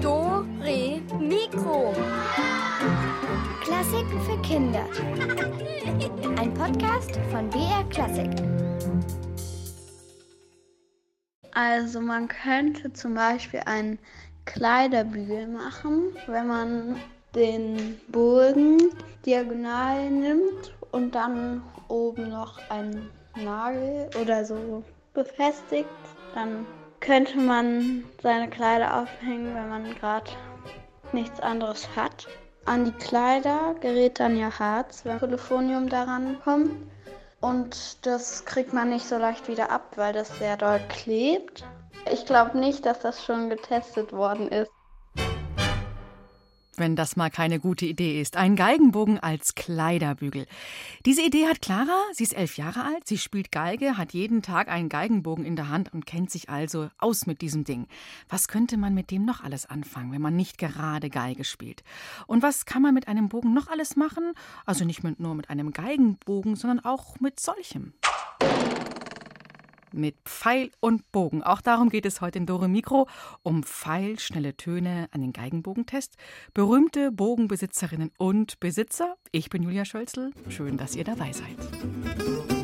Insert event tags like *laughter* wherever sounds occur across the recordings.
Do, Re, Mikro. Klassiken für Kinder. Ein Podcast von BR Klassik. Also man könnte zum Beispiel einen Kleiderbügel machen, wenn man den Bogen diagonal nimmt und dann oben noch einen Nagel oder so befestigt. Dann könnte man seine Kleider aufhängen, wenn man gerade nichts anderes hat. An die Kleider gerät dann ja Harz, wenn Polyphonium daran kommt. Und das kriegt man nicht so leicht wieder ab, weil das sehr doll klebt. Ich glaube nicht, dass das schon getestet worden ist wenn das mal keine gute Idee ist. Ein Geigenbogen als Kleiderbügel. Diese Idee hat Clara. Sie ist elf Jahre alt, sie spielt Geige, hat jeden Tag einen Geigenbogen in der Hand und kennt sich also aus mit diesem Ding. Was könnte man mit dem noch alles anfangen, wenn man nicht gerade Geige spielt? Und was kann man mit einem Bogen noch alles machen? Also nicht nur mit einem Geigenbogen, sondern auch mit solchem mit Pfeil und Bogen. Auch darum geht es heute in Dore Mikro, um pfeilschnelle Töne an den Geigenbogentest. Berühmte Bogenbesitzerinnen und Besitzer. Ich bin Julia Schölzel. Schön, dass ihr dabei seid.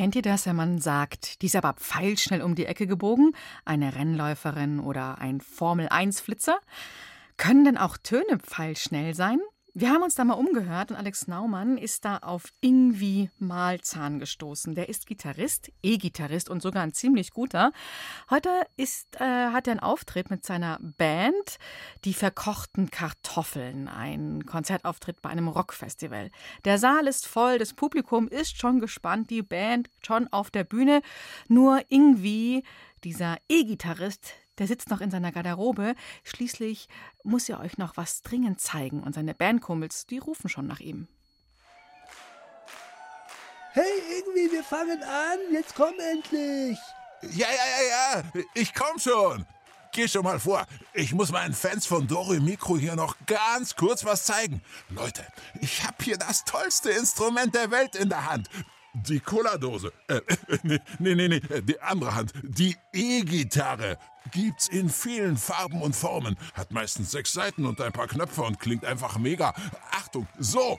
Kennt ihr das, wenn man sagt, die ist aber pfeilschnell um die Ecke gebogen? Eine Rennläuferin oder ein Formel-1-Flitzer? Können denn auch Töne pfeilschnell sein? Wir haben uns da mal umgehört und Alex Naumann ist da auf Ingwie Malzahn gestoßen. Der ist Gitarrist, E-Gitarrist und sogar ein ziemlich guter. Heute ist, äh, hat er einen Auftritt mit seiner Band, die verkochten Kartoffeln, ein Konzertauftritt bei einem Rockfestival. Der Saal ist voll, das Publikum ist schon gespannt, die Band schon auf der Bühne. Nur Ingwie, dieser E-Gitarrist, der sitzt noch in seiner Garderobe. Schließlich muss er euch noch was dringend zeigen. Und seine Bandkumpels, die rufen schon nach ihm. Hey, irgendwie, wir fangen an. Jetzt komm endlich. Ja, ja, ja, ja. Ich komm schon. Geh schon mal vor. Ich muss meinen Fans von Dore Mikro hier noch ganz kurz was zeigen. Leute, ich habe hier das tollste Instrument der Welt in der Hand. Die Cola-Dose. Äh, *laughs* nee, nee, nee, nee, die andere Hand. Die E-Gitarre. Gibt's in vielen Farben und Formen. Hat meistens sechs Seiten und ein paar Knöpfe und klingt einfach mega. Achtung, so.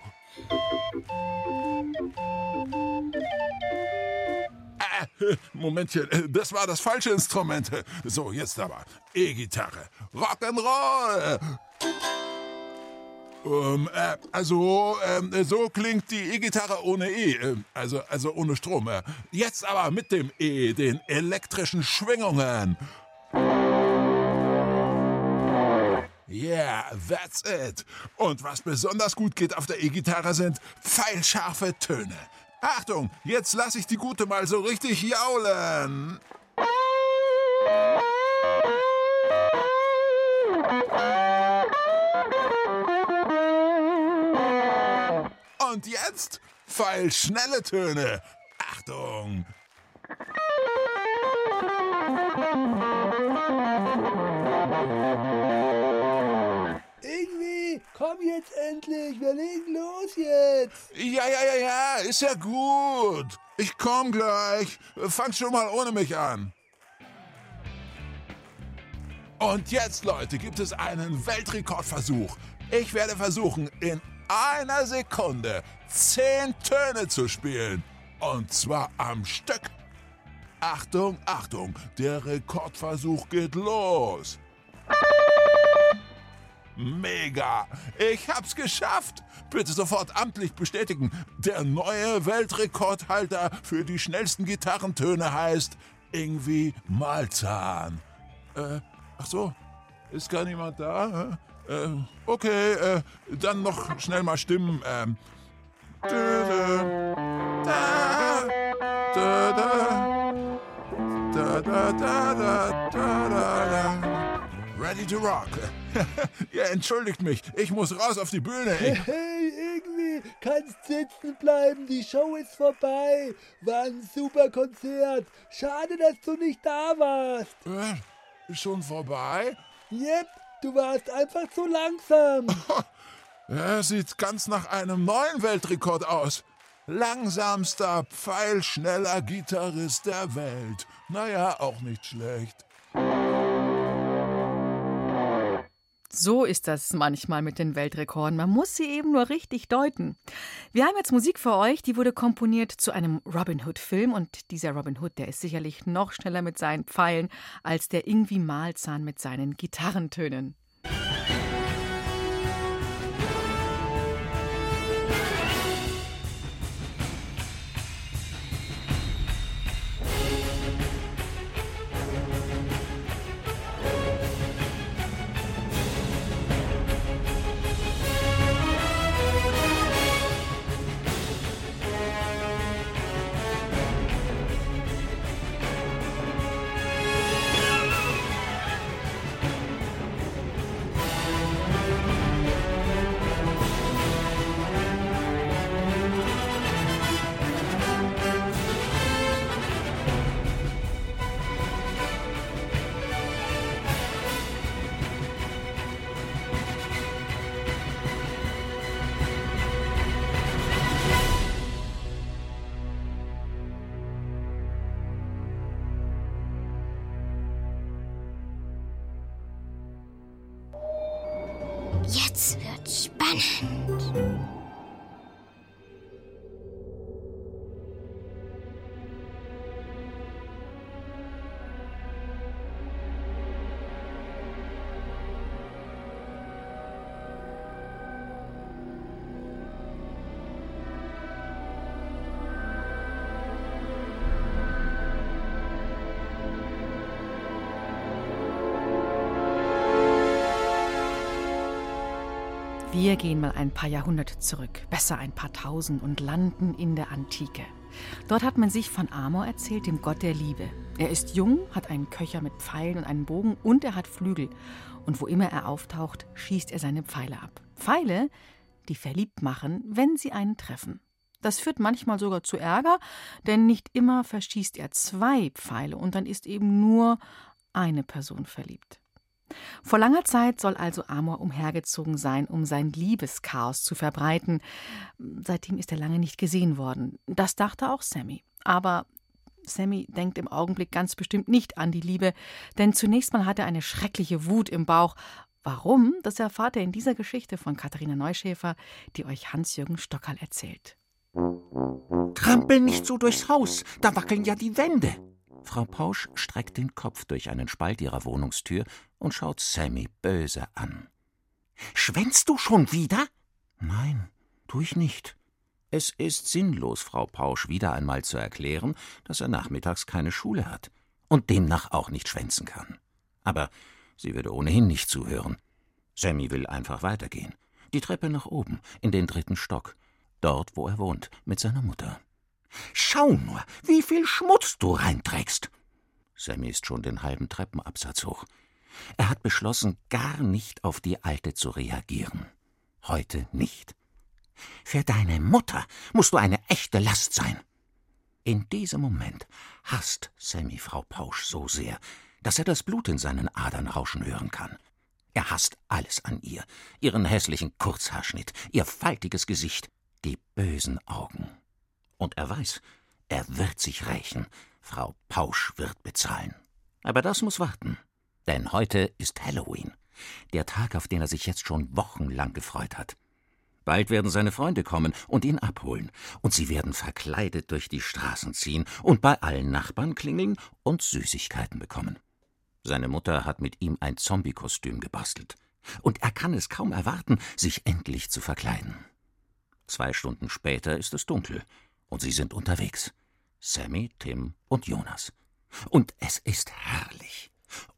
Äh, Momentchen, das war das falsche Instrument. So, jetzt aber. E-Gitarre. Rock'n'Roll. Ähm, äh, also, äh, so klingt die E-Gitarre ohne E, äh, also, also ohne Strom. Äh. Jetzt aber mit dem E, den elektrischen Schwingungen. Yeah, that's it. Und was besonders gut geht auf der E-Gitarre sind pfeilscharfe Töne. Achtung, jetzt lasse ich die Gute mal so richtig jaulen. *laughs* Und jetzt pfeilschnelle Töne. Achtung! Irgendwie, komm jetzt endlich, wir legen los jetzt. Ja, ja, ja, ja, ist ja gut. Ich komm gleich. Fang schon mal ohne mich an. Und jetzt, Leute, gibt es einen Weltrekordversuch. Ich werde versuchen, in einer Sekunde zehn Töne zu spielen. Und zwar am Stück. Achtung, Achtung, der Rekordversuch geht los. Mega! Ich hab's geschafft! Bitte sofort amtlich bestätigen. Der neue Weltrekordhalter für die schnellsten Gitarrentöne heißt Ingwie Malzahn. Äh, ach so, ist gar niemand da? Äh, okay, äh, dann noch schnell mal stimmen. Ready to rock. *laughs* ja, entschuldigt mich. Ich muss raus auf die Bühne. *laughs* Hey, hey, irgendwie kannst sitzen bleiben. Die Show ist vorbei. War ein super Konzert. Schade, dass du nicht da warst. Äh, schon vorbei? Yep, du warst einfach zu langsam. *laughs* Er sieht ganz nach einem neuen Weltrekord aus. Langsamster, pfeilschneller Gitarrist der Welt. Naja, auch nicht schlecht. So ist das manchmal mit den Weltrekorden. Man muss sie eben nur richtig deuten. Wir haben jetzt Musik für euch, die wurde komponiert zu einem Robin Hood-Film. Und dieser Robin Hood, der ist sicherlich noch schneller mit seinen Pfeilen als der Ingwie Malzahn mit seinen Gitarrentönen. Wir gehen mal ein paar Jahrhunderte zurück, besser ein paar tausend und landen in der Antike. Dort hat man sich von Amor erzählt, dem Gott der Liebe. Er ist jung, hat einen Köcher mit Pfeilen und einen Bogen und er hat Flügel. Und wo immer er auftaucht, schießt er seine Pfeile ab. Pfeile, die verliebt machen, wenn sie einen treffen. Das führt manchmal sogar zu Ärger, denn nicht immer verschießt er zwei Pfeile und dann ist eben nur eine Person verliebt. Vor langer Zeit soll also Amor umhergezogen sein, um sein Liebeschaos zu verbreiten. Seitdem ist er lange nicht gesehen worden. Das dachte auch Sammy. Aber Sammy denkt im Augenblick ganz bestimmt nicht an die Liebe, denn zunächst mal hat er eine schreckliche Wut im Bauch. Warum? Das erfahrt er in dieser Geschichte von Katharina Neuschäfer, die euch Hans-Jürgen Stockerl erzählt. Trampel nicht so durchs Haus, da wackeln ja die Wände. Frau Pausch streckt den Kopf durch einen Spalt ihrer Wohnungstür und schaut Sammy böse an. Schwänzt du schon wieder? Nein, tu ich nicht. Es ist sinnlos, Frau Pausch wieder einmal zu erklären, dass er nachmittags keine Schule hat und demnach auch nicht schwänzen kann. Aber sie würde ohnehin nicht zuhören. Sammy will einfach weitergehen. Die Treppe nach oben, in den dritten Stock, dort, wo er wohnt, mit seiner Mutter. Schau nur, wie viel Schmutz du reinträgst. Sammy ist schon den halben Treppenabsatz hoch. Er hat beschlossen, gar nicht auf die Alte zu reagieren. Heute nicht. Für deine Mutter musst du eine echte Last sein. In diesem Moment hasst Sammy Frau Pausch so sehr, dass er das Blut in seinen Adern rauschen hören kann. Er hasst alles an ihr, ihren hässlichen Kurzhaarschnitt, ihr faltiges Gesicht, die bösen Augen. Und er weiß, er wird sich rächen. Frau Pausch wird bezahlen. Aber das muss warten. Denn heute ist Halloween. Der Tag, auf den er sich jetzt schon wochenlang gefreut hat. Bald werden seine Freunde kommen und ihn abholen, und sie werden verkleidet durch die Straßen ziehen und bei allen Nachbarn klingeln und Süßigkeiten bekommen. Seine Mutter hat mit ihm ein Zombie-Kostüm gebastelt, und er kann es kaum erwarten, sich endlich zu verkleiden. Zwei Stunden später ist es dunkel, und sie sind unterwegs. Sammy, Tim und Jonas. Und es ist herrlich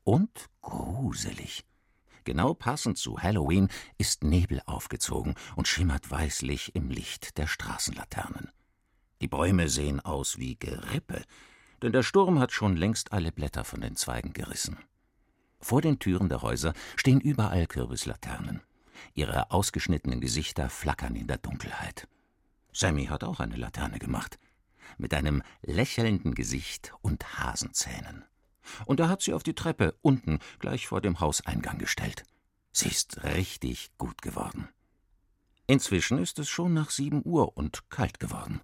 und gruselig. Genau passend zu Halloween ist Nebel aufgezogen und schimmert weißlich im Licht der Straßenlaternen. Die Bäume sehen aus wie Gerippe, denn der Sturm hat schon längst alle Blätter von den Zweigen gerissen. Vor den Türen der Häuser stehen überall Kürbislaternen. Ihre ausgeschnittenen Gesichter flackern in der Dunkelheit. Sammy hat auch eine Laterne gemacht, mit einem lächelnden Gesicht und Hasenzähnen und er hat sie auf die Treppe unten gleich vor dem Hauseingang gestellt. Sie ist richtig gut geworden. Inzwischen ist es schon nach sieben Uhr und kalt geworden.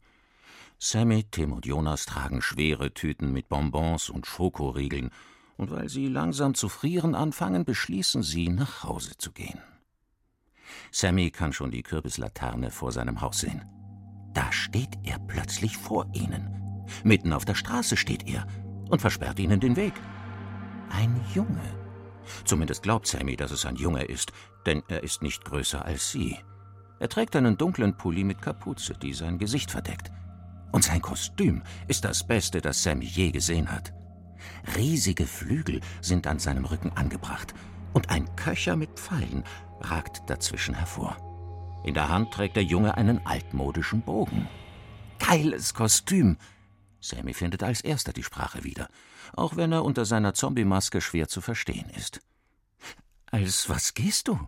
Sammy, Tim und Jonas tragen schwere Tüten mit Bonbons und Schokoriegeln, und weil sie langsam zu frieren anfangen, beschließen sie, nach Hause zu gehen. Sammy kann schon die Kürbislaterne vor seinem Haus sehen. Da steht er plötzlich vor ihnen. Mitten auf der Straße steht er und versperrt ihnen den Weg. Ein Junge. Zumindest glaubt Sammy, dass es ein Junge ist, denn er ist nicht größer als sie. Er trägt einen dunklen Pulli mit Kapuze, die sein Gesicht verdeckt. Und sein Kostüm ist das Beste, das Sammy je gesehen hat. Riesige Flügel sind an seinem Rücken angebracht und ein Köcher mit Pfeilen ragt dazwischen hervor. In der Hand trägt der Junge einen altmodischen Bogen. Geiles Kostüm, Sammy findet als erster die Sprache wieder, auch wenn er unter seiner Zombie-Maske schwer zu verstehen ist. Als was gehst du?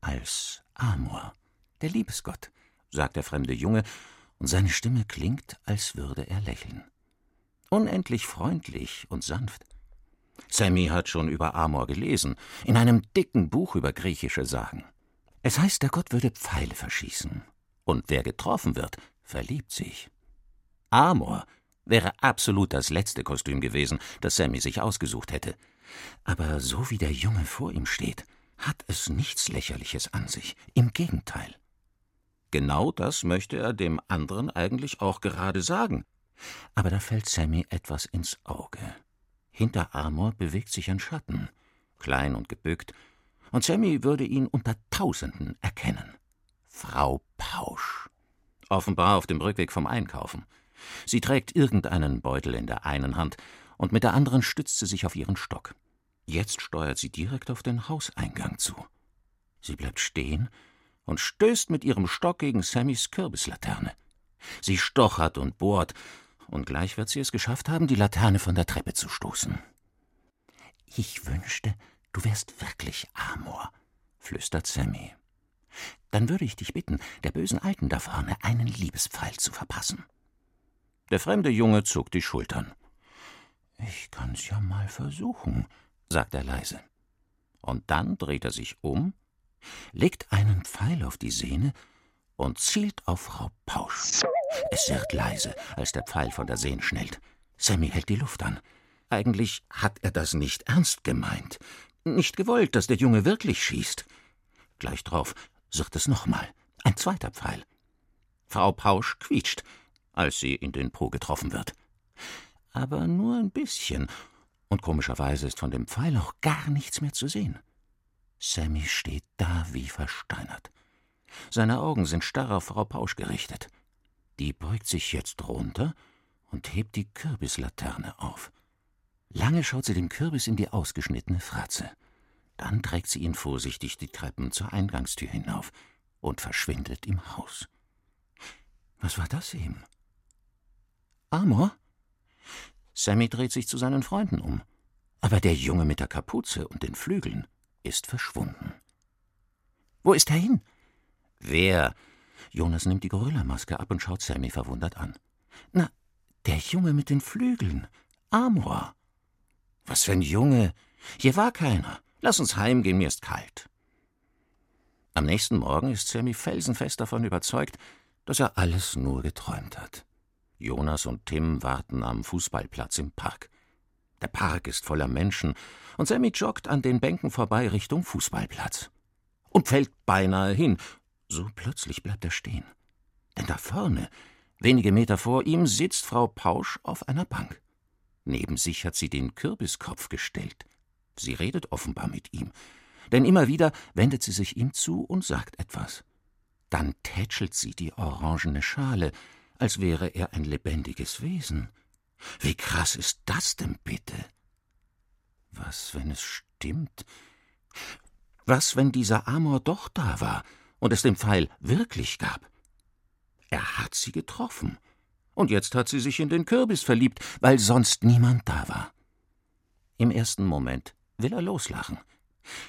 Als Amor, der Liebesgott, sagt der fremde Junge, und seine Stimme klingt, als würde er lächeln. Unendlich freundlich und sanft. Sammy hat schon über Amor gelesen, in einem dicken Buch über griechische Sagen. Es heißt, der Gott würde Pfeile verschießen, und wer getroffen wird, verliebt sich. Amor Wäre absolut das letzte Kostüm gewesen, das Sammy sich ausgesucht hätte. Aber so wie der Junge vor ihm steht, hat es nichts Lächerliches an sich. Im Gegenteil. Genau das möchte er dem anderen eigentlich auch gerade sagen. Aber da fällt Sammy etwas ins Auge. Hinter Amor bewegt sich ein Schatten, klein und gebückt, und Sammy würde ihn unter Tausenden erkennen. Frau Pausch. Offenbar auf dem Rückweg vom Einkaufen. Sie trägt irgendeinen Beutel in der einen Hand und mit der anderen stützt sie sich auf ihren Stock. Jetzt steuert sie direkt auf den Hauseingang zu. Sie bleibt stehen und stößt mit ihrem Stock gegen Sammys Kürbislaterne. Sie stochert und bohrt, und gleich wird sie es geschafft haben, die Laterne von der Treppe zu stoßen. Ich wünschte, du wärst wirklich Amor, flüstert Sammy. Dann würde ich dich bitten, der bösen Alten da vorne einen Liebespfeil zu verpassen. Der fremde Junge zog die Schultern. Ich kann's ja mal versuchen, sagt er leise. Und dann dreht er sich um, legt einen Pfeil auf die Sehne und zielt auf Frau Pausch. Es wird leise, als der Pfeil von der Sehne schnellt. Sammy hält die Luft an. Eigentlich hat er das nicht ernst gemeint. Nicht gewollt, dass der Junge wirklich schießt. Gleich drauf wird es nochmal. Ein zweiter Pfeil. Frau Pausch quietscht als sie in den Po getroffen wird. Aber nur ein bisschen, und komischerweise ist von dem Pfeil auch gar nichts mehr zu sehen. Sammy steht da wie versteinert. Seine Augen sind starr auf Frau Pausch gerichtet. Die beugt sich jetzt runter und hebt die Kürbislaterne auf. Lange schaut sie dem Kürbis in die ausgeschnittene Fratze. Dann trägt sie ihn vorsichtig die Treppen zur Eingangstür hinauf und verschwindet im Haus. Was war das eben? Amor? Sammy dreht sich zu seinen Freunden um. Aber der Junge mit der Kapuze und den Flügeln ist verschwunden. Wo ist er hin? Wer? Jonas nimmt die Gorillamaske ab und schaut Sammy verwundert an. Na, der Junge mit den Flügeln. Amor. Was für ein Junge. Hier war keiner. Lass uns heimgehen, mir ist kalt. Am nächsten Morgen ist Sammy felsenfest davon überzeugt, dass er alles nur geträumt hat. Jonas und Tim warten am Fußballplatz im Park. Der Park ist voller Menschen, und Sammy joggt an den Bänken vorbei Richtung Fußballplatz. Und fällt beinahe hin, So plötzlich bleibt er stehen. Denn da vorne, wenige Meter vor ihm, sitzt Frau Pausch auf einer Bank. Neben sich hat sie den Kürbiskopf gestellt. Sie redet offenbar mit ihm, denn immer wieder wendet sie sich ihm zu und sagt etwas. Dann tätschelt sie die orangene Schale, als wäre er ein lebendiges Wesen. Wie krass ist das denn bitte? Was, wenn es stimmt? Was, wenn dieser Amor doch da war und es den Pfeil wirklich gab? Er hat sie getroffen. Und jetzt hat sie sich in den Kürbis verliebt, weil sonst niemand da war. Im ersten Moment will er loslachen.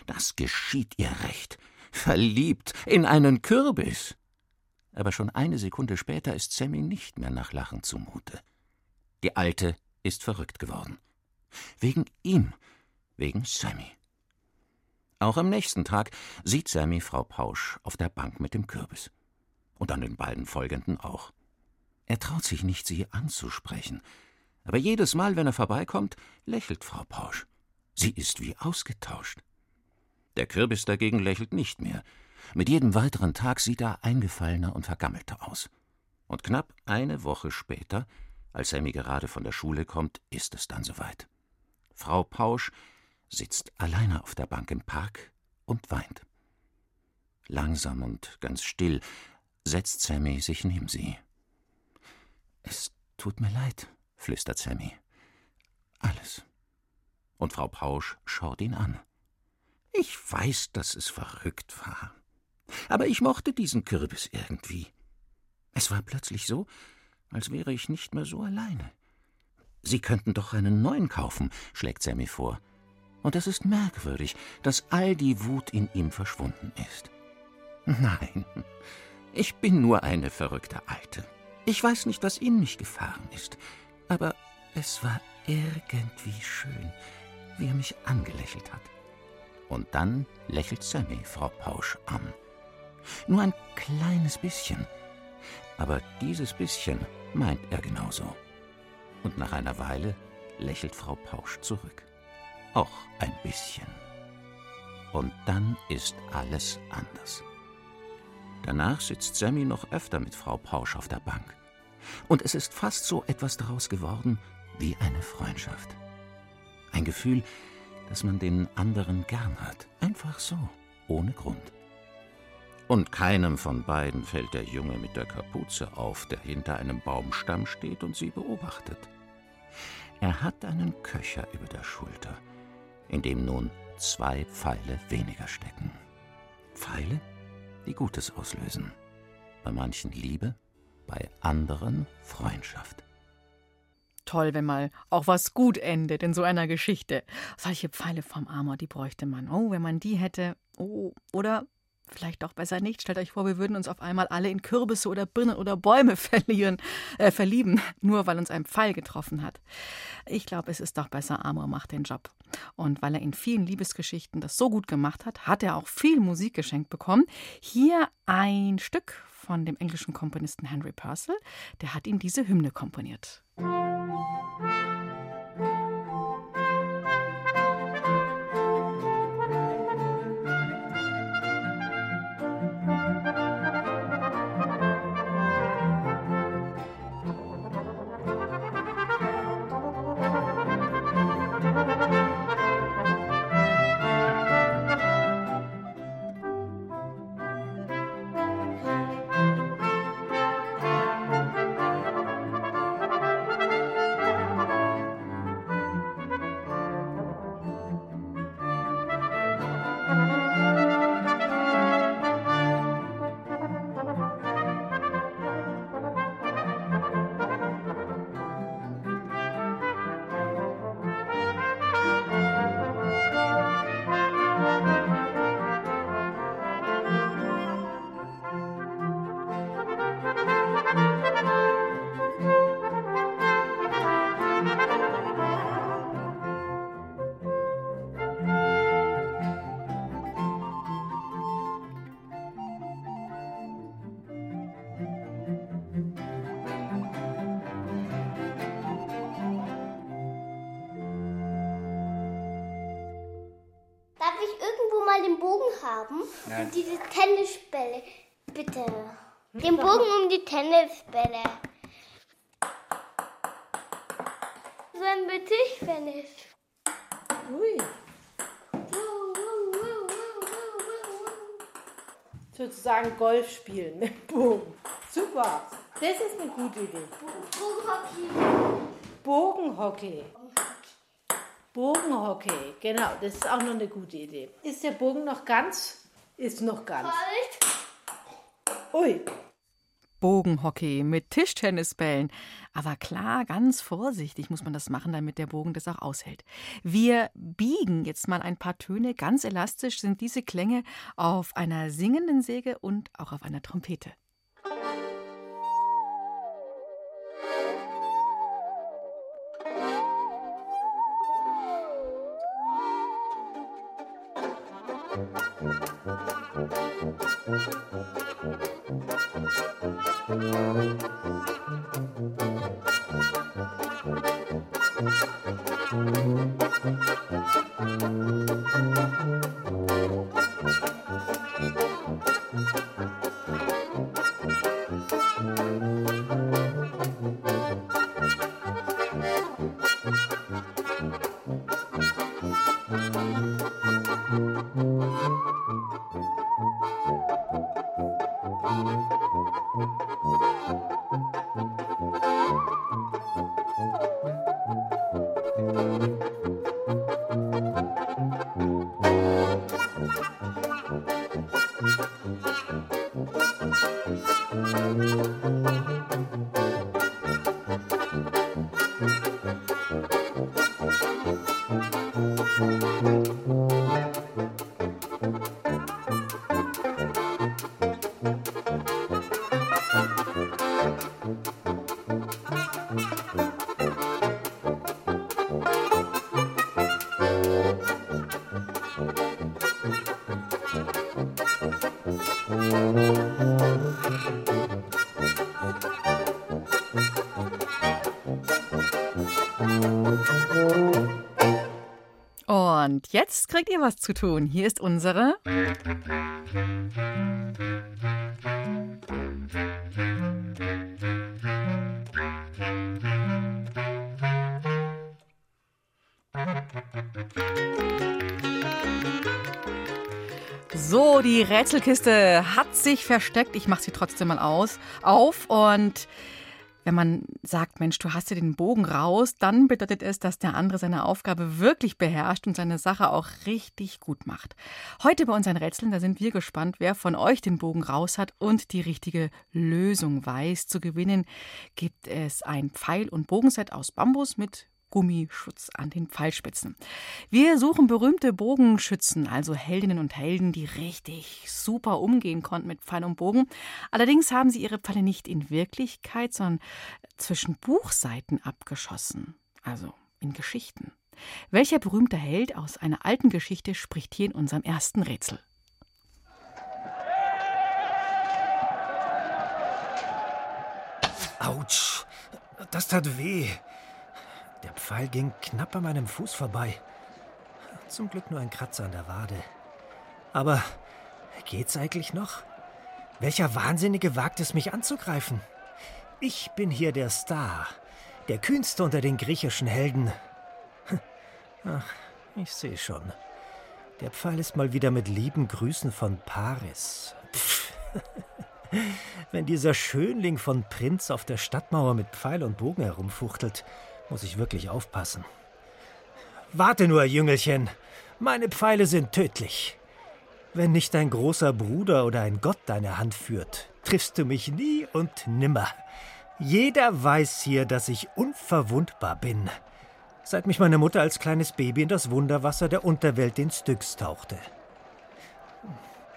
Das geschieht ihr recht. Verliebt in einen Kürbis. Aber schon eine Sekunde später ist Sammy nicht mehr nach Lachen zumute. Die Alte ist verrückt geworden. Wegen ihm, wegen Sammy. Auch am nächsten Tag sieht Sammy Frau Pausch auf der Bank mit dem Kürbis. Und an den beiden folgenden auch. Er traut sich nicht, sie anzusprechen. Aber jedes Mal, wenn er vorbeikommt, lächelt Frau Pausch. Sie ist wie ausgetauscht. Der Kürbis dagegen lächelt nicht mehr. Mit jedem weiteren Tag sieht er eingefallener und vergammelter aus. Und knapp eine Woche später, als Sammy gerade von der Schule kommt, ist es dann soweit. Frau Pausch sitzt alleine auf der Bank im Park und weint. Langsam und ganz still setzt Sammy sich neben sie. Es tut mir leid, flüstert Sammy. Alles. Und Frau Pausch schaut ihn an. Ich weiß, dass es verrückt war. Aber ich mochte diesen Kürbis irgendwie. Es war plötzlich so, als wäre ich nicht mehr so alleine. Sie könnten doch einen neuen kaufen, schlägt Sammy vor. Und es ist merkwürdig, dass all die Wut in ihm verschwunden ist. Nein, ich bin nur eine verrückte Alte. Ich weiß nicht, was in mich gefahren ist, aber es war irgendwie schön, wie er mich angelächelt hat. Und dann lächelt Sammy Frau Pausch an. Nur ein kleines bisschen. Aber dieses bisschen meint er genauso. Und nach einer Weile lächelt Frau Pausch zurück. Auch ein bisschen. Und dann ist alles anders. Danach sitzt Sammy noch öfter mit Frau Pausch auf der Bank. Und es ist fast so etwas daraus geworden wie eine Freundschaft. Ein Gefühl, dass man den anderen gern hat. Einfach so, ohne Grund. Und keinem von beiden fällt der Junge mit der Kapuze auf, der hinter einem Baumstamm steht und sie beobachtet. Er hat einen Köcher über der Schulter, in dem nun zwei Pfeile weniger stecken. Pfeile, die Gutes auslösen. Bei manchen Liebe, bei anderen Freundschaft. Toll, wenn mal auch was gut endet in so einer Geschichte. Solche Pfeile vom Amor, die bräuchte man. Oh, wenn man die hätte. Oh, oder Vielleicht auch besser nicht. Stellt euch vor, wir würden uns auf einmal alle in Kürbisse oder Birnen oder Bäume *laughs* verlieren, äh, verlieben, nur weil uns ein Pfeil getroffen hat. Ich glaube, es ist doch besser, Amor macht den Job. Und weil er in vielen Liebesgeschichten das so gut gemacht hat, hat er auch viel Musik geschenkt bekommen. Hier ein Stück von dem englischen Komponisten Henry Purcell. Der hat ihm diese Hymne komponiert. Musik haben. Ja. Und diese Tennisbälle. bitte. Den Bogen um die Tennisbälle. So ein Tischtennis. Ui. Sozusagen Golf spielen mit Bogen. Super. Das ist eine gute Idee. Bogenhockey. Bogenhockey, genau, das ist auch noch eine gute Idee. Ist der Bogen noch ganz? Ist noch ganz. Ui. Bogenhockey mit Tischtennisbällen. Aber klar, ganz vorsichtig muss man das machen, damit der Bogen das auch aushält. Wir biegen jetzt mal ein paar Töne. Ganz elastisch sind diese Klänge auf einer singenden Säge und auch auf einer Trompete. Und jetzt kriegt ihr was zu tun. Hier ist unsere. So, die Rätselkiste hat sich versteckt. Ich mache sie trotzdem mal aus, auf und wenn man sagt, Mensch, du hast dir den Bogen raus, dann bedeutet es, dass der andere seine Aufgabe wirklich beherrscht und seine Sache auch richtig gut macht. Heute bei unseren Rätseln, da sind wir gespannt, wer von euch den Bogen raus hat und die richtige Lösung weiß. Zu gewinnen gibt es ein Pfeil- und Bogenset aus Bambus mit Gummischutz an den Pfeilspitzen. Wir suchen berühmte Bogenschützen, also Heldinnen und Helden, die richtig super umgehen konnten mit Pfeil und Bogen. Allerdings haben sie ihre Pfeile nicht in Wirklichkeit, sondern zwischen Buchseiten abgeschossen, also in Geschichten. Welcher berühmte Held aus einer alten Geschichte spricht hier in unserem ersten Rätsel? Autsch, das tat weh. Der Pfeil ging knapp an meinem Fuß vorbei. Zum Glück nur ein Kratzer an der Wade. Aber geht's eigentlich noch? Welcher Wahnsinnige wagt es, mich anzugreifen? Ich bin hier der Star, der kühnste unter den griechischen Helden. Ach, ich sehe schon. Der Pfeil ist mal wieder mit lieben Grüßen von Paris. Pff. *laughs* Wenn dieser Schönling von Prinz auf der Stadtmauer mit Pfeil und Bogen herumfuchtelt, muss ich wirklich aufpassen. Warte nur, Jüngelchen. Meine Pfeile sind tödlich. Wenn nicht dein großer Bruder oder ein Gott deine Hand führt, triffst du mich nie und nimmer. Jeder weiß hier, dass ich unverwundbar bin. Seit mich meine Mutter als kleines Baby in das Wunderwasser der Unterwelt den Styx tauchte.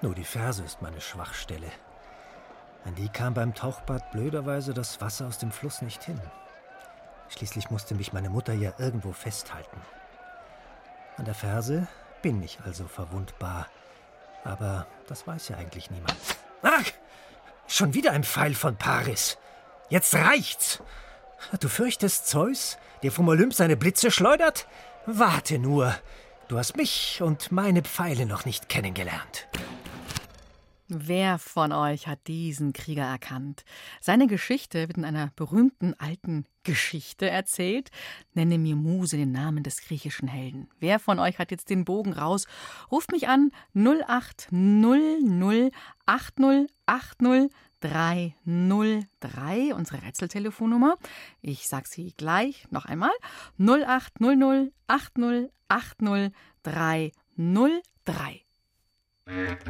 Nur die Ferse ist meine Schwachstelle. An die kam beim Tauchbad blöderweise das Wasser aus dem Fluss nicht hin. Schließlich musste mich meine Mutter ja irgendwo festhalten. An der Ferse bin ich also verwundbar. Aber das weiß ja eigentlich niemand. Ach! Schon wieder ein Pfeil von Paris. Jetzt reicht's. Du fürchtest Zeus, der vom Olymp seine Blitze schleudert? Warte nur. Du hast mich und meine Pfeile noch nicht kennengelernt. Wer von euch hat diesen Krieger erkannt? Seine Geschichte wird in einer berühmten alten Geschichte erzählt. Nenne mir Muse den Namen des griechischen Helden. Wer von euch hat jetzt den Bogen raus? Ruft mich an 0800 80 303, unsere Rätseltelefonnummer. Ich sag sie gleich noch einmal. 0800 80 80 303. Hallo,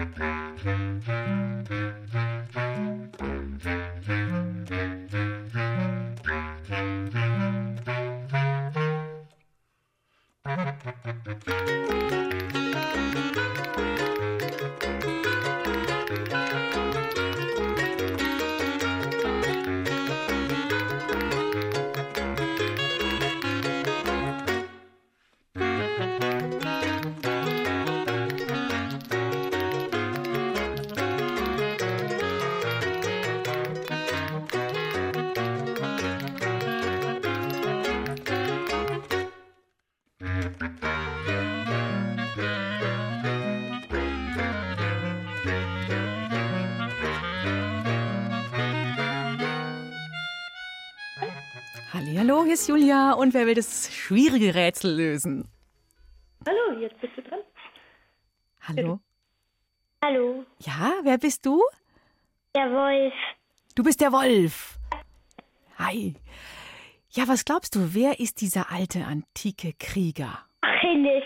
ist Julia und wer will das schwierige Rätsel lösen? Hallo, jetzt bist du dran. Hallo? Hallo, Ja, wer bist du? der Wolf. Du bist der Wolf. Hi. Ja, was glaubst du, wer ist dieser alte antike Krieger? Achilles.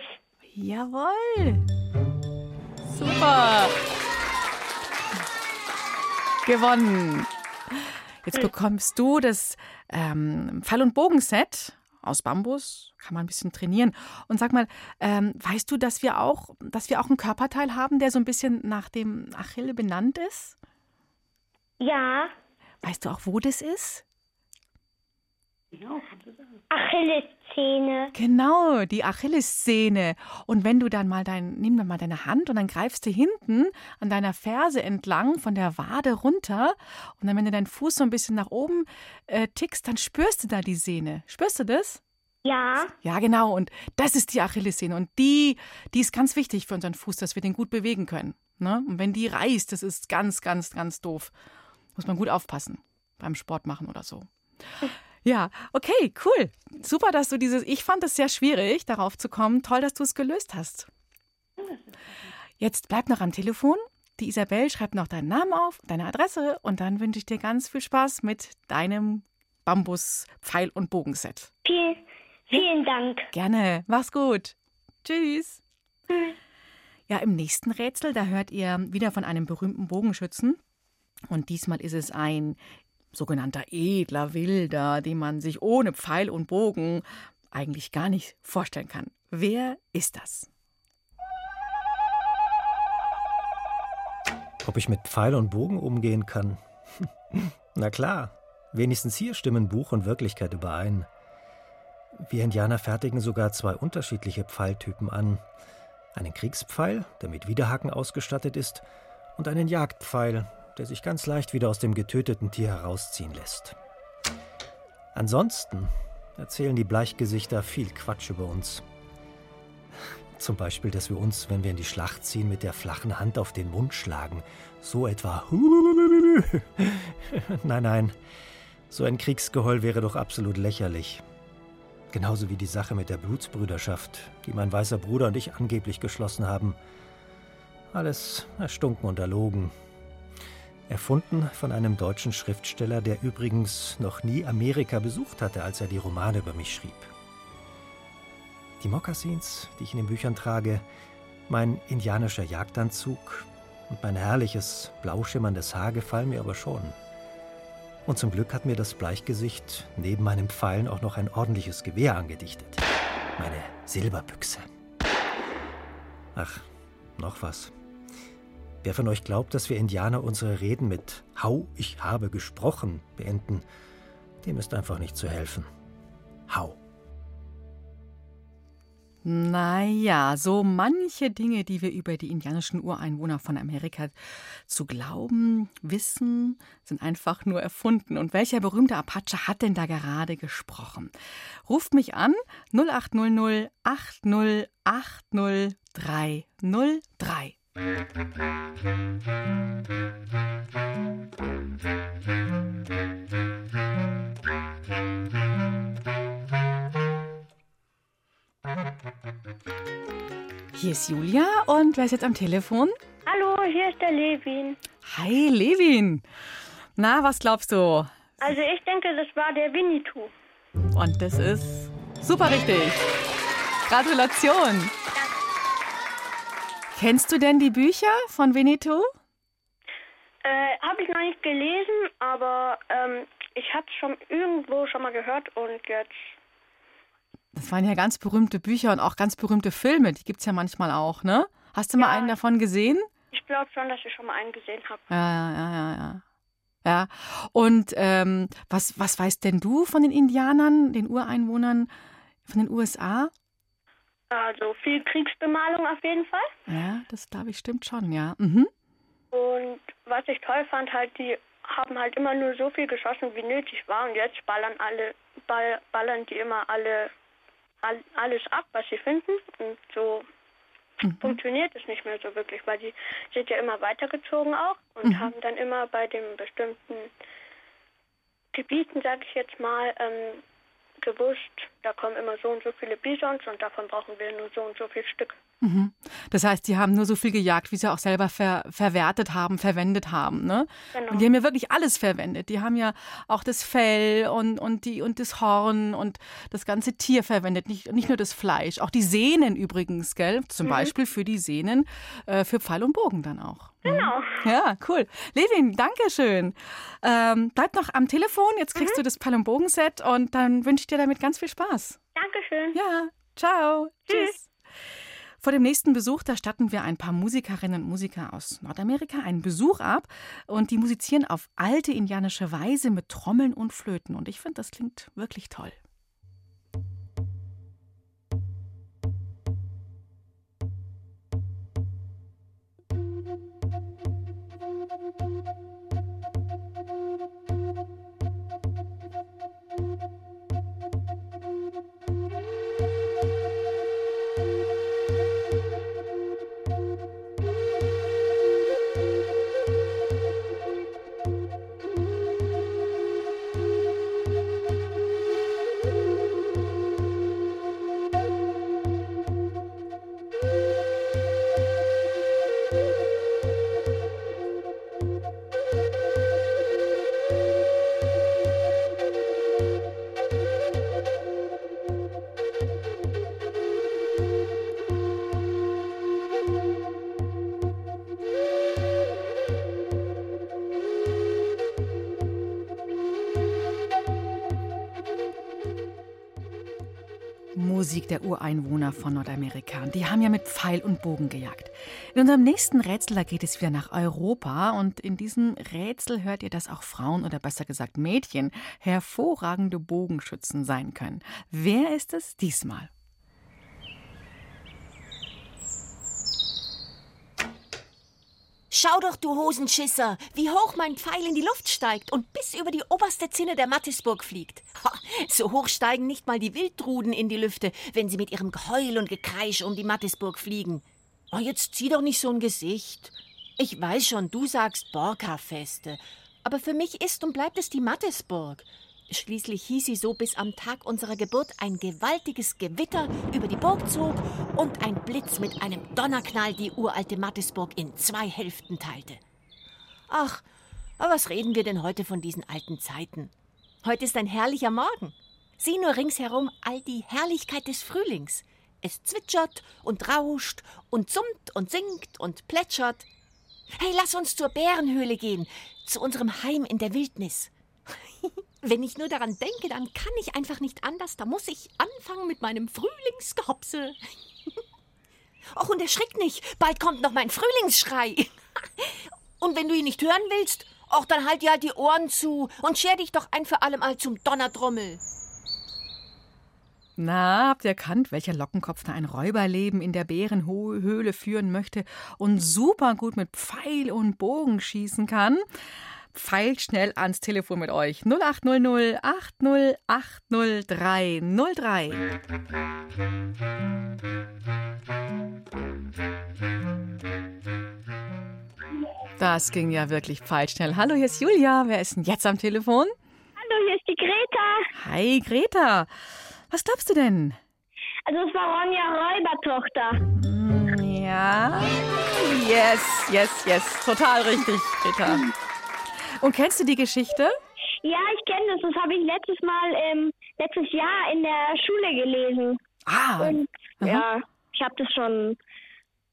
Jawohl. Super. Gewonnen. Jetzt bekommst du das ähm, Pfeil- und Bogenset aus Bambus. Kann man ein bisschen trainieren. Und sag mal, ähm, weißt du, dass wir auch, dass wir auch einen Körperteil haben, der so ein bisschen nach dem Achille benannt ist? Ja, Weißt du auch, wo das ist? Achilleszähne. Genau, die Achillessehne. Und wenn du dann mal dein, nimm dann mal deine Hand und dann greifst du hinten an deiner Ferse entlang von der Wade runter und dann, wenn du deinen Fuß so ein bisschen nach oben äh, tickst, dann spürst du da die Sehne. Spürst du das? Ja, Ja, genau. Und das ist die Achillessehne. Und die, die ist ganz wichtig für unseren Fuß, dass wir den gut bewegen können. Ne? Und wenn die reißt, das ist ganz, ganz, ganz doof. Muss man gut aufpassen beim Sport machen oder so. Ja, okay, cool. Super, dass du dieses. Ich fand es sehr schwierig, darauf zu kommen. Toll, dass du es gelöst hast. Jetzt bleib noch am Telefon. Die Isabel schreibt noch deinen Namen auf, deine Adresse und dann wünsche ich dir ganz viel Spaß mit deinem Bambus-Pfeil- und Bogenset. vielen, vielen Dank. Gerne. Mach's gut. Tschüss. Ja, im nächsten Rätsel, da hört ihr wieder von einem berühmten Bogenschützen. Und diesmal ist es ein sogenannter edler Wilder, den man sich ohne Pfeil und Bogen eigentlich gar nicht vorstellen kann. Wer ist das? Ob ich mit Pfeil und Bogen umgehen kann? *laughs* Na klar, wenigstens hier stimmen Buch und Wirklichkeit überein. Wir Indianer fertigen sogar zwei unterschiedliche Pfeiltypen an. Einen Kriegspfeil, der mit Widerhaken ausgestattet ist, und einen Jagdpfeil, der sich ganz leicht wieder aus dem getöteten Tier herausziehen lässt. Ansonsten erzählen die Bleichgesichter viel Quatsch über uns. Zum Beispiel, dass wir uns, wenn wir in die Schlacht ziehen, mit der flachen Hand auf den Mund schlagen. So etwa. *laughs* Nein, nein. So ein Kriegsgeheul wäre doch absolut lächerlich. Genauso wie die Sache mit der Blutsbrüderschaft, die mein weißer Bruder und ich angeblich geschlossen haben. Alles erstunken und erlogen. Erfunden von einem deutschen Schriftsteller, der übrigens noch nie Amerika besucht hatte, als er die Romane über mich schrieb. Die Mokassins, die ich in den Büchern trage, mein indianischer Jagdanzug und mein herrliches, blau schimmerndes Haar gefallen mir aber schon. Und zum Glück hat mir das Bleichgesicht neben meinen Pfeilen auch noch ein ordentliches Gewehr angedichtet. Meine Silberbüchse. Ach, noch was. Wer von euch glaubt, dass wir Indianer unsere Reden mit Hau, ich habe gesprochen beenden, dem ist einfach nicht zu helfen. Hau. Naja, so manche Dinge, die wir über die indianischen Ureinwohner von Amerika zu glauben, wissen, sind einfach nur erfunden. Und welcher berühmte Apache hat denn da gerade gesprochen? Ruft mich an 0800 80 80 303. Hier ist Julia und wer ist jetzt am Telefon? Hallo, hier ist der Levin. Hi, Levin. Na, was glaubst du? Also ich denke, das war der Winnetou. Und das ist super richtig. Gratulation. Kennst du denn die Bücher von Winnetou? Äh, habe ich noch nicht gelesen, aber ähm, ich habe es schon irgendwo schon mal gehört und jetzt. Das waren ja ganz berühmte Bücher und auch ganz berühmte Filme. Die gibt es ja manchmal auch, ne? Hast du mal einen davon gesehen? Ich glaube schon, dass ich schon mal einen gesehen habe. Ja, ja, ja, ja, ja. Ja. Und ähm, was, was weißt denn du von den Indianern, den Ureinwohnern von den USA? Also viel Kriegsbemalung auf jeden Fall. Ja, das glaube ich stimmt schon, ja. Mhm. Und was ich toll fand, halt, die haben halt immer nur so viel geschossen, wie nötig war. Und jetzt ballern alle, ball, ballern die immer alle all, alles ab, was sie finden. Und so Mhm. funktioniert es nicht mehr so wirklich, weil die sind ja immer weitergezogen auch und Mhm. haben dann immer bei den bestimmten Gebieten, sage ich jetzt mal, ähm, gewusst, da kommen immer so und so viele Bisons und davon brauchen wir nur so und so viel Stück. Mhm. Das heißt, die haben nur so viel gejagt, wie sie auch selber ver verwertet haben, verwendet haben. Ne? Genau. Und die haben ja wirklich alles verwendet. Die haben ja auch das Fell und, und, die, und das Horn und das ganze Tier verwendet, nicht, nicht nur das Fleisch. Auch die Sehnen übrigens, gell? Zum Mhm. Beispiel für die Sehnen, äh, für Pfeil und Bogen dann auch. Genau. Ja, cool. Levin, danke schön. Ähm, bleib noch am Telefon, jetzt kriegst du das Pfeil- und dann wünsche ich dir damit ganz viel Spaß. Dankeschön. Ja, ciao. Tschüss. Vor dem nächsten Besuch, da statten wir ein paar Musikerinnen und Musiker aus Nordamerika einen Besuch ab und die musizieren auf alte indianische Weise mit Trommeln und Flöten. Und ich finde, das klingt wirklich toll. Musik der Ureinwohner von Nordamerika. Die haben ja mit Pfeil und Bogen gejagt. In unserem nächsten Rätsel, da geht es wieder nach Europa. Und in diesem Rätsel hört ihr, dass auch Frauen oder besser gesagt Mädchen hervorragende Bogenschützen sein können. Wer ist es diesmal? Schau doch, du Hosenschisser, wie hoch mein Pfeil in die Luft steigt und bis über die oberste Zinne der Mattisburg fliegt. Ha, so hoch steigen nicht mal die Wildruden in die Lüfte, wenn sie mit ihrem Geheul und Gekreisch um die Mattisburg fliegen. Oh, jetzt zieh doch nicht so ein Gesicht. Ich weiß schon, du sagst Borka-Feste, aber für mich ist und bleibt es die Mattisburg. Schließlich hieß sie so, bis am Tag unserer Geburt ein gewaltiges Gewitter über die Burg zog und ein Blitz mit einem Donnerknall die uralte Mattisburg in zwei Hälften teilte. Ach, aber was reden wir denn heute von diesen alten Zeiten? Heute ist ein herrlicher Morgen. Sieh nur ringsherum all die Herrlichkeit des Frühlings. Es zwitschert und rauscht und summt und singt und plätschert. Hey, lass uns zur Bärenhöhle gehen, zu unserem Heim in der Wildnis. *laughs* Wenn ich nur daran denke, dann kann ich einfach nicht anders. Da muss ich anfangen mit meinem Frühlingsgehopse. *laughs* Och, und erschrick nicht. Bald kommt noch mein Frühlingsschrei. *laughs* Und wenn du ihn nicht hören willst, och, dann halt dir halt die Ohren zu und scher dich doch ein für allemal zum Donnerdrommel. Na, habt ihr erkannt, welcher Lockenkopf da ein Räuberleben in der Bärenhöhle führen möchte und super gut mit Pfeil und Bogen schießen kann? Pfeilt schnell ans Telefon mit euch. 0800 8080303. Das ging ja wirklich pfeilschnell. Hallo, hier ist Julia. Wer ist denn jetzt am Telefon? Hallo, hier ist die Greta. Hi, Greta. Was glaubst du denn? Also es war Ronja Räubertochter. Hm, ja. Yes, yes, yes. Total richtig, Greta. Und kennst du die Geschichte? Ja, ich kenne das. Das habe ich letztes Mal, ähm, letztes Jahr in der Schule gelesen. Ah. Und ja, ich habe das schon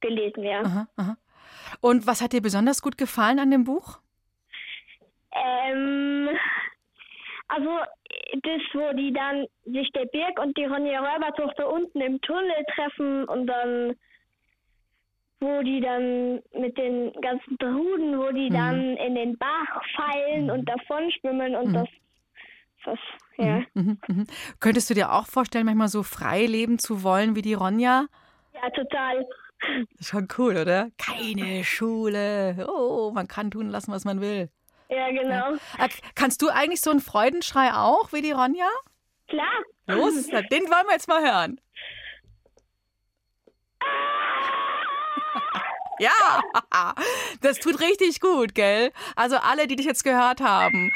gelesen, ja. Aha, aha. Und was hat dir besonders gut gefallen an dem Buch? Ähm, also das, wo die dann sich der Birg und die Ronja Räubertochter unten im Tunnel treffen und dann wo die dann mit den ganzen Druden, wo die Mhm. dann in den Bach fallen und davon schwimmen und das, das, ja. Mhm, mhm. Könntest du dir auch vorstellen, manchmal so frei leben zu wollen wie die Ronja? Ja, total. Schon cool, oder? Keine Schule. Oh, man kann tun lassen, was man will. Ja, genau. Äh, Kannst du eigentlich so einen Freudenschrei auch wie die Ronja? Klar. Los, *laughs* den wollen wir jetzt mal hören. Ja, *laughs* das tut richtig gut, gell? Also alle, die dich jetzt gehört haben,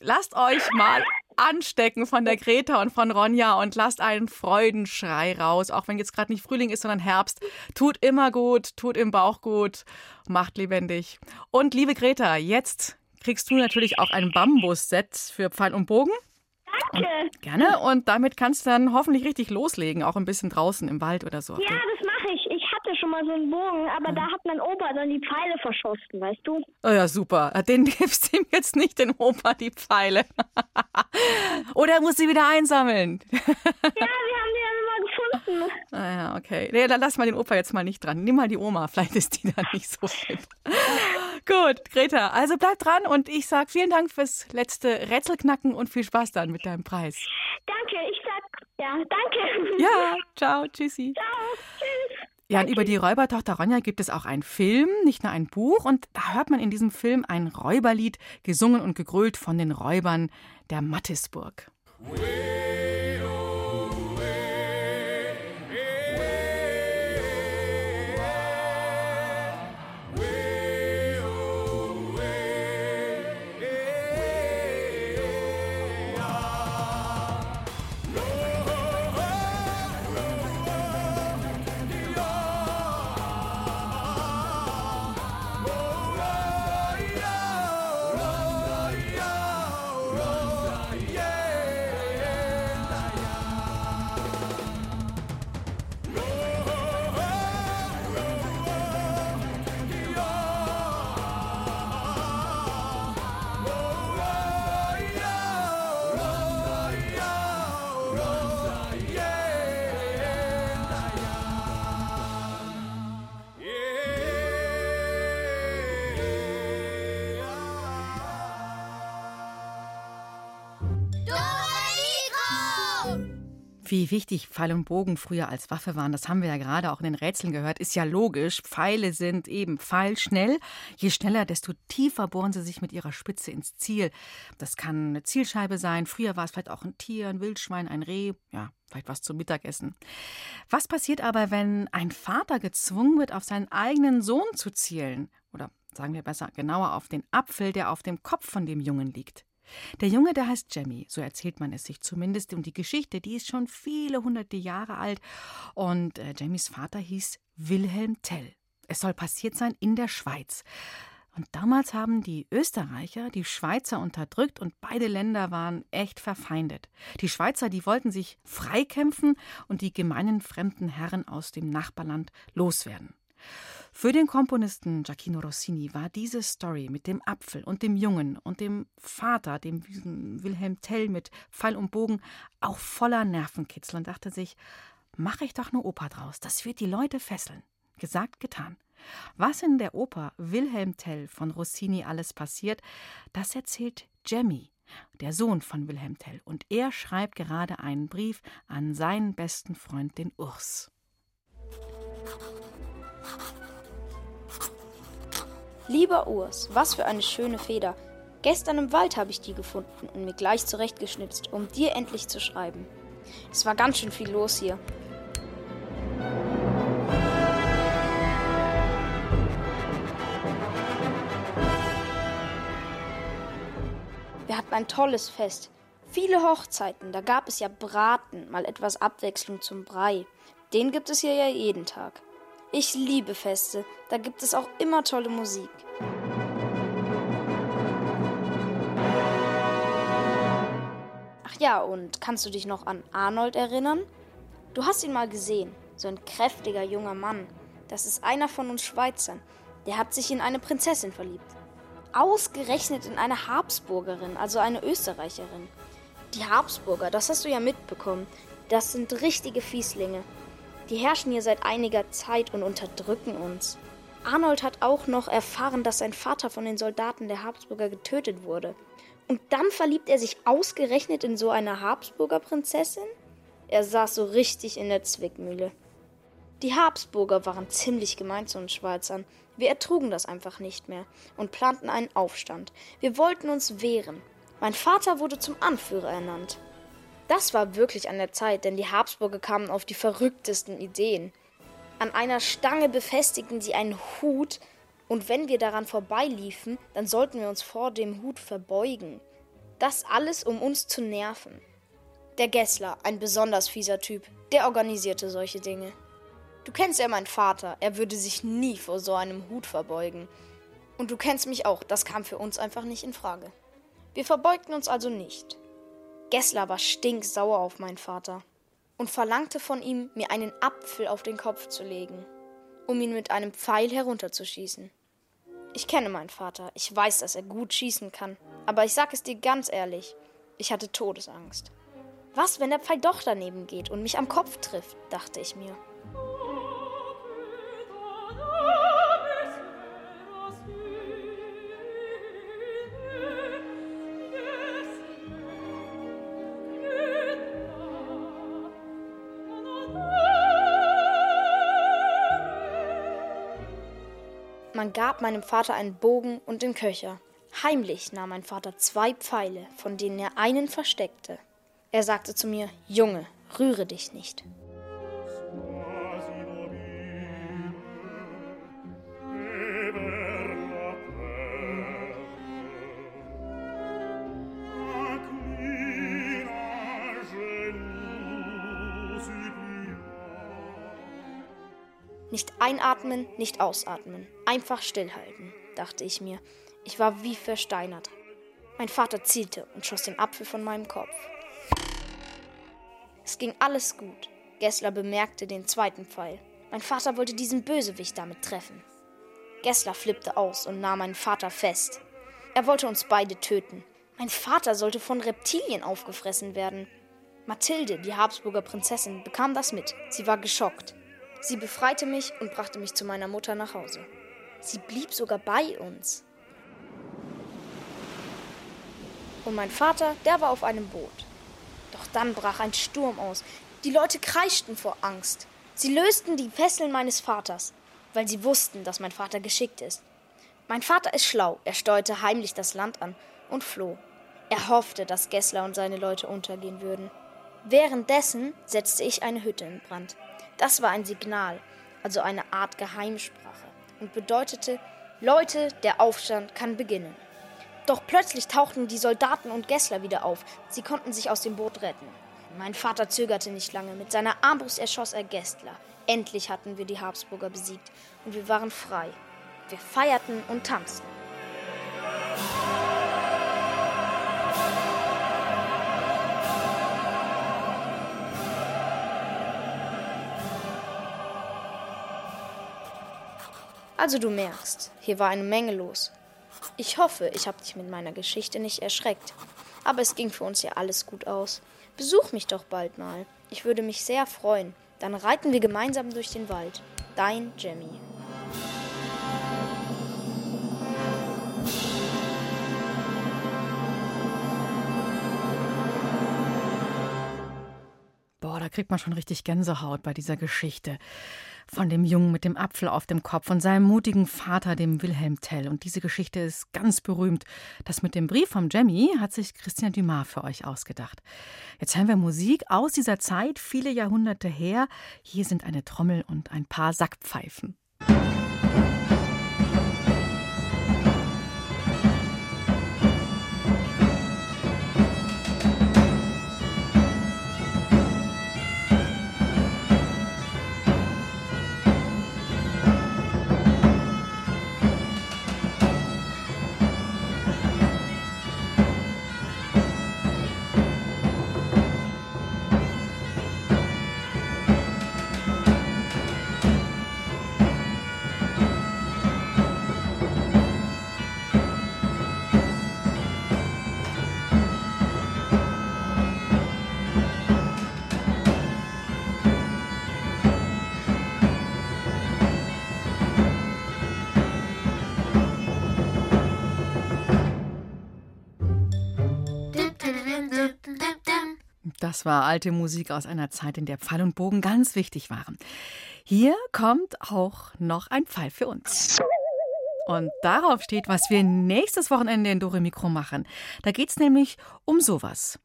lasst euch mal anstecken von der Greta und von Ronja und lasst einen Freudenschrei raus, auch wenn jetzt gerade nicht Frühling ist, sondern Herbst. Tut immer gut, tut im Bauch gut, macht lebendig. Und liebe Greta, jetzt kriegst du natürlich auch ein Bambus-Set für Pfeil und Bogen. Danke. Gerne. Und damit kannst du dann hoffentlich richtig loslegen, auch ein bisschen draußen im Wald oder so. Ja, das mache schon mal so einen Bogen, aber da hat mein Opa dann die Pfeile verschossen, weißt du? Oh ja, super. Den *laughs* gibst du ihm jetzt nicht, den Opa, die Pfeile. *laughs* Oder er muss sie wieder einsammeln. *laughs* Ja, wir haben die dann immer gefunden. Ah ja, okay. Nee, dann lass mal den Opa jetzt mal nicht dran. Nimm mal die Oma, vielleicht ist die da nicht so fit. Gut, Greta, also bleib dran und ich sag vielen Dank fürs letzte Rätselknacken und viel Spaß dann mit deinem Preis. Danke, ich sag, ja, danke. Ja, ciao, tschüssi. Ciao, tschüss. Ja, und über die Räubertochter Ronja gibt es auch einen Film, nicht nur ein Buch. Und da hört man in diesem Film ein Räuberlied, gesungen und gegrölt von den Räubern der Mattisburg. Wie wichtig Pfeil und Bogen früher als Waffe waren, das haben wir ja gerade auch in den Rätseln gehört, ist ja logisch. Pfeile sind eben pfeilschnell. Je schneller, desto tiefer bohren sie sich mit ihrer Spitze ins Ziel. Das kann eine Zielscheibe sein. Früher war es vielleicht auch ein Tier, ein Wildschwein, ein Reh, ja, vielleicht was zum Mittagessen. Was passiert aber, wenn ein Vater gezwungen wird, auf seinen eigenen Sohn zu zielen? Oder sagen wir besser, genauer auf den Apfel, der auf dem Kopf von dem Jungen liegt. Der Junge, der heißt Jamie, so erzählt man es sich zumindest. Und die Geschichte, die ist schon viele hunderte Jahre alt. Und äh, Jamies Vater hieß Wilhelm Tell. Es soll passiert sein in der Schweiz. Und damals haben die Österreicher die Schweizer unterdrückt und beide Länder waren echt verfeindet. Die Schweizer, die wollten sich freikämpfen und die gemeinen fremden Herren aus dem Nachbarland loswerden. Für den Komponisten Giacchino Rossini war diese Story mit dem Apfel und dem Jungen und dem Vater, dem Wilhelm Tell mit Pfeil und Bogen, auch voller Nervenkitzel und dachte sich, mache ich doch eine Oper draus, das wird die Leute fesseln. Gesagt, getan. Was in der Oper Wilhelm Tell von Rossini alles passiert, das erzählt Jemmy, der Sohn von Wilhelm Tell, und er schreibt gerade einen Brief an seinen besten Freund, den Urs. Lieber Urs, was für eine schöne Feder. Gestern im Wald habe ich die gefunden und mir gleich zurechtgeschnitzt, um dir endlich zu schreiben. Es war ganz schön viel los hier. Wir hatten ein tolles Fest. Viele Hochzeiten, da gab es ja Braten, mal etwas Abwechslung zum Brei. Den gibt es hier ja jeden Tag. Ich liebe Feste, da gibt es auch immer tolle Musik. Ach ja, und kannst du dich noch an Arnold erinnern? Du hast ihn mal gesehen, so ein kräftiger junger Mann. Das ist einer von uns Schweizern. Der hat sich in eine Prinzessin verliebt. Ausgerechnet in eine Habsburgerin, also eine Österreicherin. Die Habsburger, das hast du ja mitbekommen, das sind richtige Fieslinge. Die herrschen hier seit einiger Zeit und unterdrücken uns. Arnold hat auch noch erfahren, dass sein Vater von den Soldaten der Habsburger getötet wurde. Und dann verliebt er sich ausgerechnet in so eine Habsburger Prinzessin? Er saß so richtig in der Zwickmühle. Die Habsburger waren ziemlich gemein zu uns Schweizern. Wir ertrugen das einfach nicht mehr und planten einen Aufstand. Wir wollten uns wehren. Mein Vater wurde zum Anführer ernannt. Das war wirklich an der Zeit, denn die Habsburger kamen auf die verrücktesten Ideen. An einer Stange befestigten sie einen Hut, und wenn wir daran vorbeiliefen, dann sollten wir uns vor dem Hut verbeugen. Das alles, um uns zu nerven. Der Gessler, ein besonders fieser Typ, der organisierte solche Dinge. Du kennst ja meinen Vater, er würde sich nie vor so einem Hut verbeugen. Und du kennst mich auch, das kam für uns einfach nicht in Frage. Wir verbeugten uns also nicht. Gessler war stinksauer auf meinen Vater und verlangte von ihm, mir einen Apfel auf den Kopf zu legen, um ihn mit einem Pfeil herunterzuschießen. Ich kenne meinen Vater, ich weiß, dass er gut schießen kann, aber ich sag es dir ganz ehrlich, ich hatte Todesangst. Was, wenn der Pfeil doch daneben geht und mich am Kopf trifft, dachte ich mir. Man gab meinem Vater einen Bogen und den Köcher. Heimlich nahm mein Vater zwei Pfeile, von denen er einen versteckte. Er sagte zu mir, Junge, rühre dich nicht. Nicht einatmen, nicht ausatmen. Einfach stillhalten, dachte ich mir. Ich war wie versteinert. Mein Vater zielte und schoss den Apfel von meinem Kopf. Es ging alles gut. Gessler bemerkte den zweiten Pfeil. Mein Vater wollte diesen Bösewicht damit treffen. Gessler flippte aus und nahm meinen Vater fest. Er wollte uns beide töten. Mein Vater sollte von Reptilien aufgefressen werden. Mathilde, die Habsburger Prinzessin, bekam das mit. Sie war geschockt. Sie befreite mich und brachte mich zu meiner Mutter nach Hause. Sie blieb sogar bei uns. Und mein Vater, der war auf einem Boot. Doch dann brach ein Sturm aus. Die Leute kreischten vor Angst. Sie lösten die Fesseln meines Vaters, weil sie wussten, dass mein Vater geschickt ist. Mein Vater ist schlau. Er steuerte heimlich das Land an und floh. Er hoffte, dass Gessler und seine Leute untergehen würden. Währenddessen setzte ich eine Hütte in Brand. Das war ein Signal, also eine Art Geheimsprache, und bedeutete, Leute, der Aufstand kann beginnen. Doch plötzlich tauchten die Soldaten und Gessler wieder auf. Sie konnten sich aus dem Boot retten. Mein Vater zögerte nicht lange. Mit seiner Armbrust erschoss er Gessler. Endlich hatten wir die Habsburger besiegt und wir waren frei. Wir feierten und tanzten. Also du merkst, hier war eine Menge los. Ich hoffe, ich habe dich mit meiner Geschichte nicht erschreckt. Aber es ging für uns ja alles gut aus. Besuch mich doch bald mal. Ich würde mich sehr freuen. Dann reiten wir gemeinsam durch den Wald. Dein Jemmy. Boah, da kriegt man schon richtig Gänsehaut bei dieser Geschichte von dem Jungen mit dem Apfel auf dem Kopf und seinem mutigen Vater, dem Wilhelm Tell. Und diese Geschichte ist ganz berühmt. Das mit dem Brief vom Jemmy hat sich Christian Dumas für euch ausgedacht. Jetzt hören wir Musik aus dieser Zeit, viele Jahrhunderte her. Hier sind eine Trommel und ein paar Sackpfeifen. Das war alte Musik aus einer Zeit, in der Pfeil und Bogen ganz wichtig waren. Hier kommt auch noch ein Pfeil für uns. Und darauf steht, was wir nächstes Wochenende in Dore Mikro machen. Da geht es nämlich um sowas.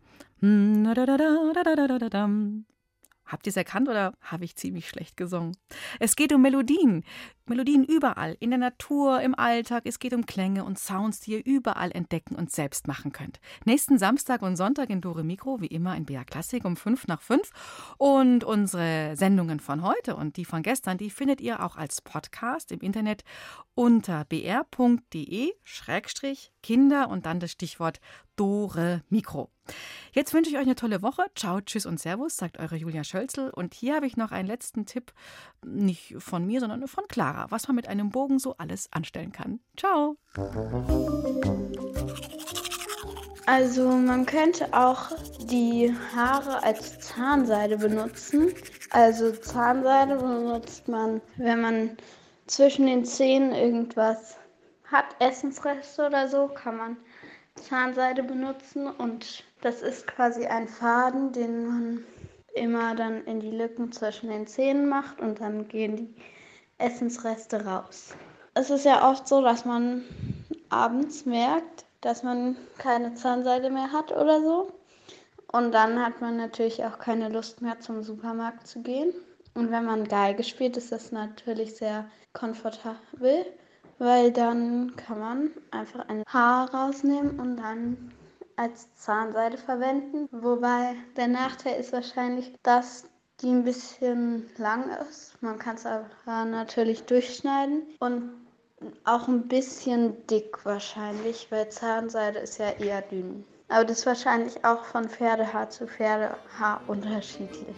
Habt ihr es erkannt oder habe ich ziemlich schlecht gesungen? Es geht um Melodien. Melodien überall, in der Natur, im Alltag. Es geht um Klänge und Sounds, die ihr überall entdecken und selbst machen könnt. Nächsten Samstag und Sonntag in Dore Mikro, wie immer in BR Klassik um 5 nach 5. Und unsere Sendungen von heute und die von gestern, die findet ihr auch als Podcast im Internet unter br.de-kinder und dann das Stichwort Dore Mikro. Jetzt wünsche ich euch eine tolle Woche. Ciao, tschüss und Servus, sagt eure Julia Schölzel. Und hier habe ich noch einen letzten Tipp, nicht von mir, sondern von Clara, was man mit einem Bogen so alles anstellen kann. Ciao. Also man könnte auch die Haare als Zahnseide benutzen. Also Zahnseide benutzt man, wenn man zwischen den Zähnen irgendwas hat, Essensreste oder so, kann man Zahnseide benutzen und das ist quasi ein Faden, den man immer dann in die Lücken zwischen den Zähnen macht und dann gehen die Essensreste raus. Es ist ja oft so, dass man abends merkt, dass man keine Zahnseide mehr hat oder so. Und dann hat man natürlich auch keine Lust mehr zum Supermarkt zu gehen. Und wenn man Geige spielt, ist das natürlich sehr komfortabel weil dann kann man einfach ein Haar rausnehmen und dann als Zahnseide verwenden. Wobei der Nachteil ist wahrscheinlich, dass die ein bisschen lang ist. Man kann es aber natürlich durchschneiden und auch ein bisschen dick wahrscheinlich, weil Zahnseide ist ja eher dünn. Aber das ist wahrscheinlich auch von Pferdehaar zu Pferdehaar unterschiedlich.